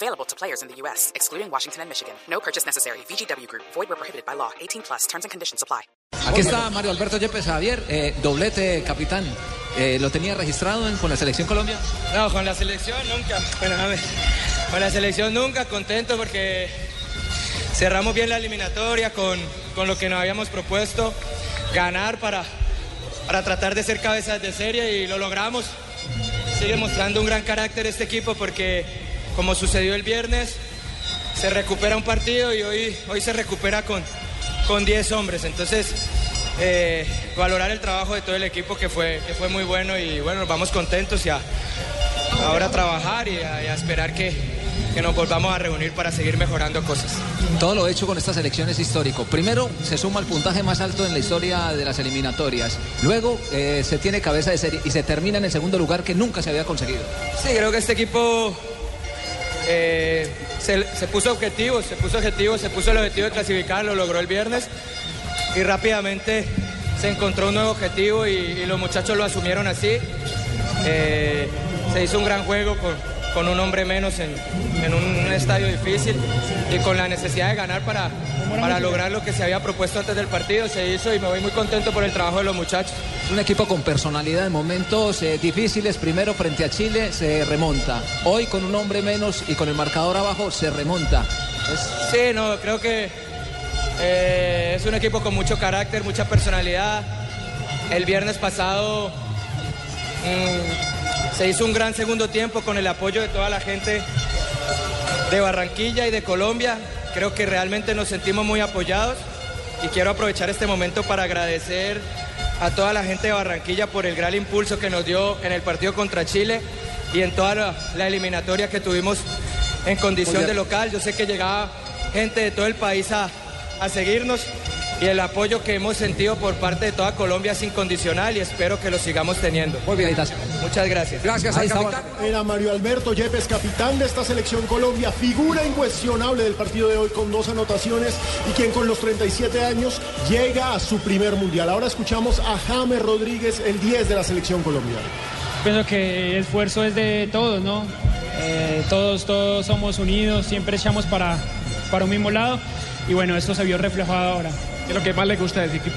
Available to players in the U.S., excluding Washington and Michigan. No purchase necessary. VGW Group. Void where prohibited by law. 18 plus. Terms and conditions apply. Aquí está Mario Alberto Yepes Javier, eh, doblete capitán. Eh, ¿Lo tenía registrado en- con la selección Colombia? No, con la selección nunca. Bueno, a ver, con la selección nunca, contento porque cerramos bien la eliminatoria con, con lo que nos habíamos propuesto, ganar para, para tratar de ser cabezas de serie y lo logramos. Sigue mostrando un gran carácter este equipo porque, como sucedió el viernes, se recupera un partido y hoy, hoy se recupera con, con 10 hombres. Entonces, eh, valorar el trabajo de todo el equipo que fue, que fue muy bueno y bueno, nos vamos contentos y a, ahora a trabajar y a, y a esperar que, que nos volvamos a reunir para seguir mejorando cosas. Todo lo hecho con esta selección es histórico. Primero, se suma el puntaje más alto en la historia de las eliminatorias. Luego, eh, se tiene cabeza de serie y se termina en el segundo lugar que nunca se había conseguido. Sí, creo que este equipo eh, se, puso objetivos, se puso objetivos, se puso el objetivo de clasificar, lo logró el viernes y rápidamente se encontró un nuevo objetivo y, y los muchachos lo asumieron así. Eh, se hizo un gran juego con, con un hombre menos en, en un estadio difícil y con la necesidad de ganar para, para lograr lo que se había propuesto antes del partido. Se hizo y me voy muy contento por el trabajo de los muchachos. Un equipo con personalidad en momentos eh, difíciles. Primero, frente a Chile, se remonta. Hoy, con un hombre menos y con el marcador abajo, se remonta. Es- Sí, no, creo que eh, es un equipo con mucho carácter, mucha personalidad. El viernes pasado mm, se hizo un gran segundo tiempo con el apoyo de toda la gente de Barranquilla y de Colombia. Creo que realmente nos sentimos muy apoyados y quiero aprovechar este momento para agradecer a toda la gente de Barranquilla por el gran impulso que nos dio en el partido contra Chile y en toda la, la eliminatoria que tuvimos en condición de local. Yo sé que llegaba gente de todo el país a, a seguirnos y el apoyo que hemos sentido por parte de toda Colombia es incondicional y espero que lo sigamos teniendo. Muy bien. Muchas gracias. Gracias Ahí al capitán. Era Mario Alberto Yepes, capitán de esta selección Colombia, figura incuestionable del partido de hoy con dos anotaciones y quien con los 37 años llega a su primer mundial. Ahora escuchamos a James Rodríguez, el 10 de la selección colombiana. Pienso que el esfuerzo es de todos, ¿no? Eh, todos, todos somos unidos, siempre echamos para, para un mismo lado y bueno, esto se vio reflejado ahora. ¿Qué es lo que más le gusta de equipo?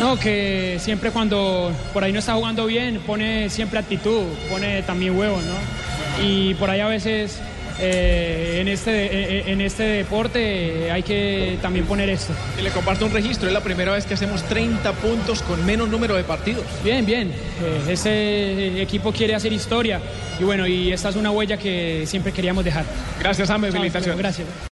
No, que siempre cuando por ahí no está jugando bien, pone siempre actitud, pone también huevos, ¿no? Y por ahí a veces eh, en, este, eh, en este deporte hay que también poner esto. Y le comparto un registro, es la primera vez que hacemos 30 puntos con menos número de partidos. Bien, bien. Eh, ese equipo quiere hacer historia y bueno, y esta es una huella que siempre queríamos dejar. Gracias, Chao, felicitaciones. Gracias.